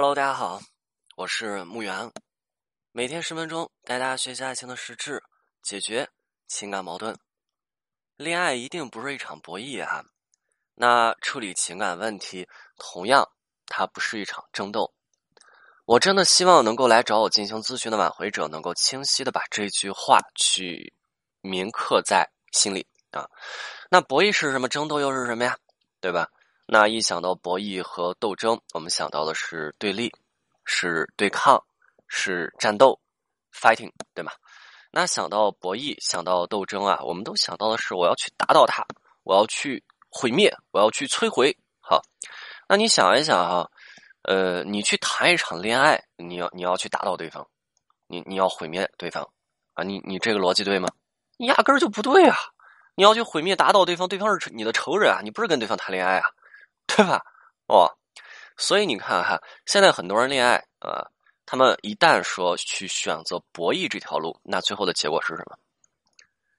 Hello，大家好，我是木源，每天十分钟带大家学习爱情的实质，解决情感矛盾。恋爱一定不是一场博弈啊，那处理情感问题，同样它不是一场争斗。我真的希望能够来找我进行咨询的挽回者，能够清晰的把这句话去铭刻在心里啊。那博弈是什么？争斗又是什么呀？对吧？那一想到博弈和斗争，我们想到的是对立，是对抗，是战斗，fighting，对吗？那想到博弈，想到斗争啊，我们都想到的是我要去打倒他，我要去毁灭，我要去摧毁。好，那你想一想哈，呃，你去谈一场恋爱，你要你要去打倒对方，你你要毁灭对方啊，你你这个逻辑对吗？你压根儿就不对啊！你要去毁灭打倒对方，对方是你的仇人啊，你不是跟对方谈恋爱啊。对吧？哦，所以你看哈，现在很多人恋爱啊，他们一旦说去选择博弈这条路，那最后的结果是什么？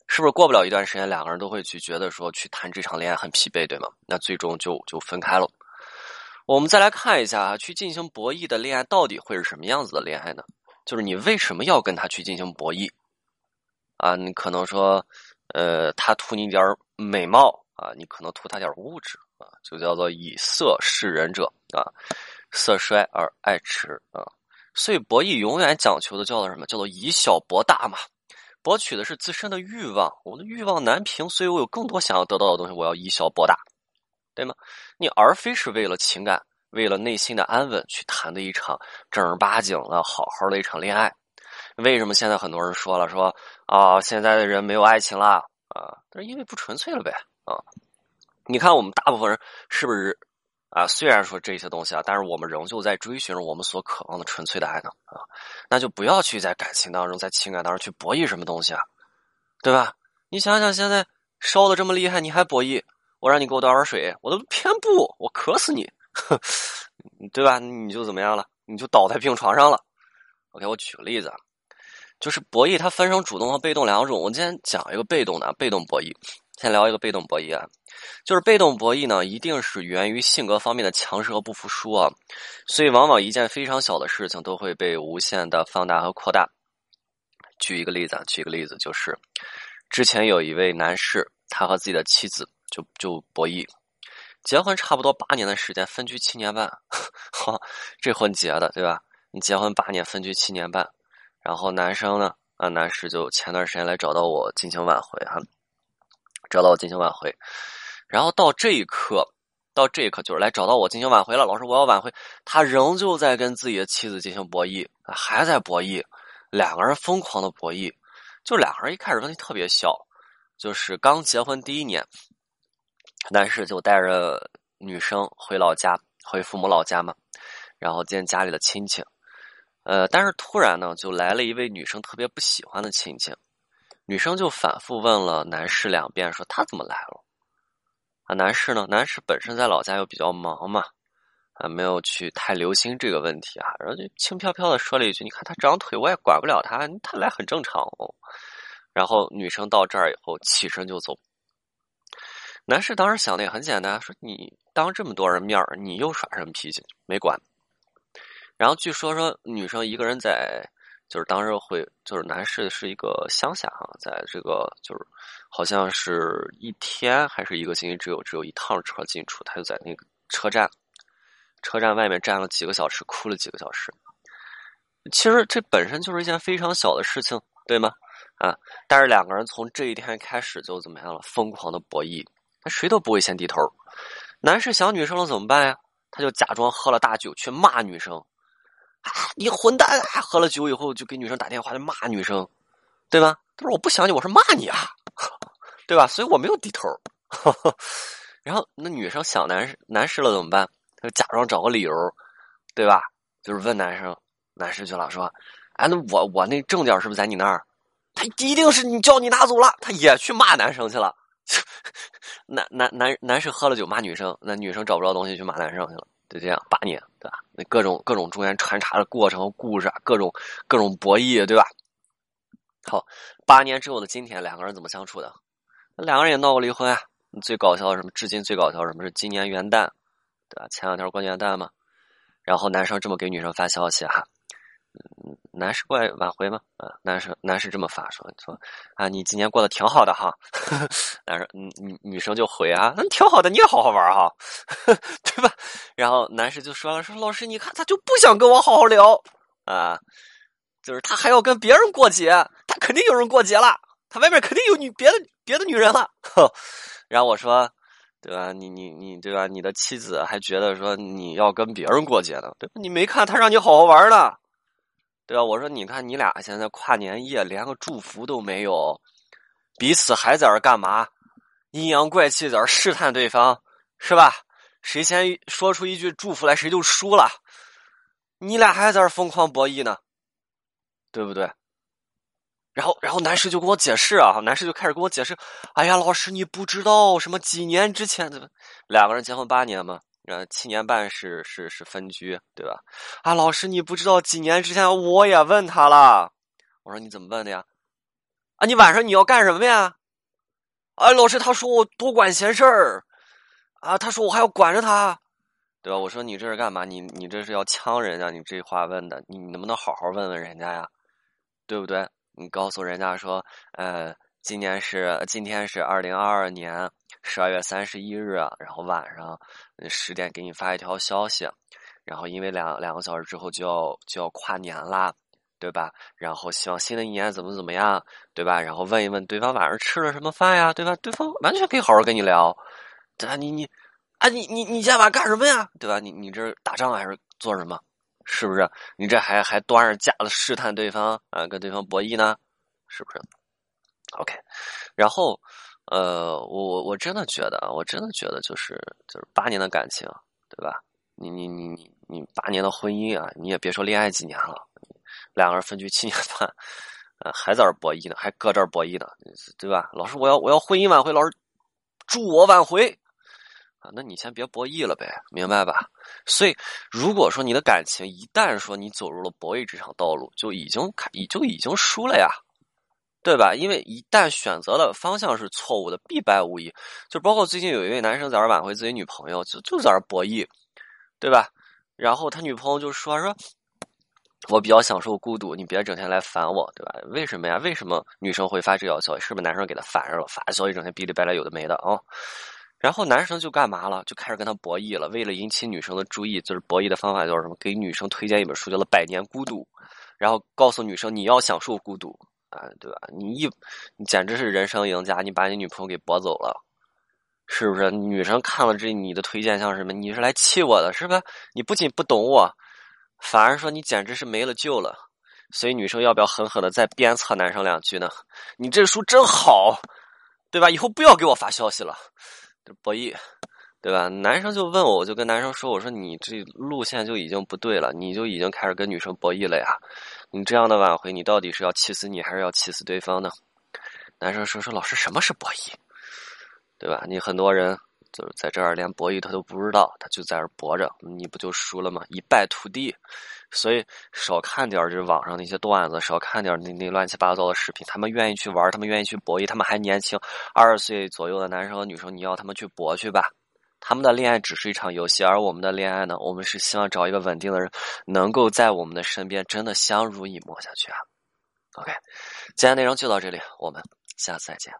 是不是过不了一段时间，两个人都会去觉得说去谈这场恋爱很疲惫，对吗？那最终就就分开了。我们再来看一下啊，去进行博弈的恋爱到底会是什么样子的恋爱呢？就是你为什么要跟他去进行博弈？啊，你可能说，呃，他图你点美貌啊，你可能图他点物质。就叫做以色示人者啊，色衰而爱弛啊，所以博弈永远讲求的叫做什么？叫做以小博大嘛，博取的是自身的欲望，我的欲望难平，所以我有更多想要得到的东西，我要以小博大，对吗？你而非是为了情感，为了内心的安稳去谈的一场正儿八经的好好的一场恋爱。为什么现在很多人说了说啊，现在的人没有爱情了啊？那是因为不纯粹了呗啊。你看，我们大部分人是不是啊？虽然说这些东西啊，但是我们仍旧在追寻着我们所渴望的纯粹的爱呢啊！那就不要去在感情当中、在情感当中去博弈什么东西啊，对吧？你想想，现在烧的这么厉害，你还博弈？我让你给我倒点水，我都偏不，我渴死你，对吧？你就怎么样了？你就倒在病床上了。OK，我举个例子，就是博弈它分成主动和被动两种。我今天讲一个被动的，被动博弈。先聊一个被动博弈啊，就是被动博弈呢，一定是源于性格方面的强势和不服输啊，所以往往一件非常小的事情都会被无限的放大和扩大。举一个例子啊，举一个例子就是，之前有一位男士，他和自己的妻子就就博弈，结婚差不多八年的时间，分居七年半，哈，这婚结的对吧？你结婚八年，分居七年半，然后男生呢，啊，男士就前段时间来找到我进行挽回哈。找到我进行挽回，然后到这一刻，到这一刻就是来找到我进行挽回了。老师，我要挽回，他仍旧在跟自己的妻子进行博弈，还在博弈，两个人疯狂的博弈。就两个人一开始问题特别小，就是刚结婚第一年，男士就带着女生回老家，回父母老家嘛，然后见家里的亲戚。呃，但是突然呢，就来了一位女生特别不喜欢的亲戚。女生就反复问了男士两遍，说他怎么来了？啊，男士呢？男士本身在老家又比较忙嘛，啊，没有去太留心这个问题啊，然后就轻飘飘的说了一句：“你看他长腿，我也管不了他，他来很正常哦。”然后女生到这儿以后起身就走。男士当时想的也很简单，说：“你当这么多人面你又耍什么脾气？”没管。然后据说说女生一个人在。就是当时会，就是男士是一个乡下哈，在这个就是好像是一天还是一个星期，只有只有一趟车进出，他就在那个车站，车站外面站了几个小时，哭了几个小时。其实这本身就是一件非常小的事情，对吗？啊，但是两个人从这一天开始就怎么样了？疯狂的博弈，那谁都不会先低头。男士想女生了怎么办呀？他就假装喝了大酒去骂女生。啊！你混蛋！啊喝了酒以后就给女生打电话，就骂女生，对吧？他说：“我不想你，我是骂你啊，对吧？”所以我没有低头。然后那女生想男士男士了怎么办？他就假装找个理由，对吧？就是问男生，男士去了说：“哎，那我我那证件是不是在你那儿？”他一定是你叫你拿走了。他也去骂男生去了。男男男男士喝了酒骂女生，那女生找不着东西去骂男生去了。就这样八年，对吧？那各种各种中间穿插的过程和故事啊，各种各种博弈，对吧？好，八年之后的今天，两个人怎么相处的？两个人也闹过离婚啊。最搞笑的什么？至今最搞笑什么是今年元旦，对吧？前两天过元旦嘛。然后男生这么给女生发消息哈，男士过来挽回吗？啊，男生男士这么发说说啊，你今年过得挺好的哈。男生嗯女女生就回啊，那挺好的，你也好好玩哈，对吧？然后男士就说了说老师，你看他就不想跟我好好聊啊，就是他还要跟别人过节，他肯定有人过节了，他外面肯定有女别的别的女人了。然后我说。对吧？你你你，对吧？你的妻子还觉得说你要跟别人过节呢，对吧？你没看他让你好好玩呢，对吧？我说你看你俩现在跨年夜连个祝福都没有，彼此还在这干嘛？阴阳怪气在这试探对方，是吧？谁先说出一句祝福来，谁就输了。你俩还在这疯狂博弈呢，对不对？然后，然后男士就跟我解释啊，男士就开始跟我解释，哎呀，老师你不知道什么几年之前的两个人结婚八年嘛，呃，七年半是是是分居，对吧？啊，老师你不知道几年之前我也问他了，我说你怎么问的呀？啊，你晚上你要干什么呀？哎，老师他说我多管闲事儿，啊，他说我还要管着他，对吧？我说你这是干嘛？你你这是要呛人家？你这话问的，你能不能好好问问人家呀？对不对？你告诉人家说，呃，今年是今天是二零二二年十二月三十一日，然后晚上十点给你发一条消息，然后因为两两个小时之后就要就要跨年啦，对吧？然后希望新的一年怎么怎么样，对吧？然后问一问对方晚上吃了什么饭呀，对吧？对方完全可以好好跟你聊，对吧？你你啊，你你你今晚干什么呀？对吧？你你这打仗还是做什么？是不是？你这还还端着架子试探对方啊，跟对方博弈呢？是不是？OK，然后，呃，我我我真的觉得啊，我真的觉得就是就是八年的感情，对吧？你你你你你八年的婚姻啊，你也别说恋爱几年了，两个人分居七年半，呃，还在这博弈呢，还搁这博弈呢，对吧？老师，我要我要婚姻挽回，老师助我挽回。啊，那你先别博弈了呗，明白吧？所以，如果说你的感情一旦说你走入了博弈这场道路，就已经开，已就已经输了呀，对吧？因为一旦选择的方向是错误的，必败无疑。就包括最近有一位男生在这挽回自己女朋友，就就在这博弈，对吧？然后他女朋友就说说，我比较享受孤独，你别整天来烦我，对吧？为什么呀？为什么女生会发这条消息？是不是男生给她烦着了？发消息整天哔哩吧啦有的没的啊？然后男生就干嘛了？就开始跟他博弈了。为了引起女生的注意，就是博弈的方法就是什么？给女生推荐一本书，叫做《百年孤独》，然后告诉女生你要享受孤独，啊对吧？你一你简直是人生赢家，你把你女朋友给博走了，是不是？女生看了这你的推荐像什么？你是来气我的，是吧？你不仅不懂我，反而说你简直是没了救了。所以女生要不要狠狠的再鞭策男生两句呢？你这书真好，对吧？以后不要给我发消息了。博弈，对吧？男生就问我，我就跟男生说：“我说你这路线就已经不对了，你就已经开始跟女生博弈了呀！你这样的挽回，你到底是要气死你，还是要气死对方呢？”男生说：“说老师，什么是博弈？对吧？你很多人就是在这儿连博弈他都不知道，他就在这儿博着，你不就输了吗？一败涂地。所以少看点这网上那些段子，少看点那那乱七八糟的视频。他们愿意去玩，他们愿意去博弈，他们还年轻，二十岁左右的男生和女生，你要他们去搏去吧。他们的恋爱只是一场游戏，而我们的恋爱呢，我们是希望找一个稳定的人，能够在我们的身边，真的相濡以沫下去啊。OK，今天内容就到这里，我们下次再见。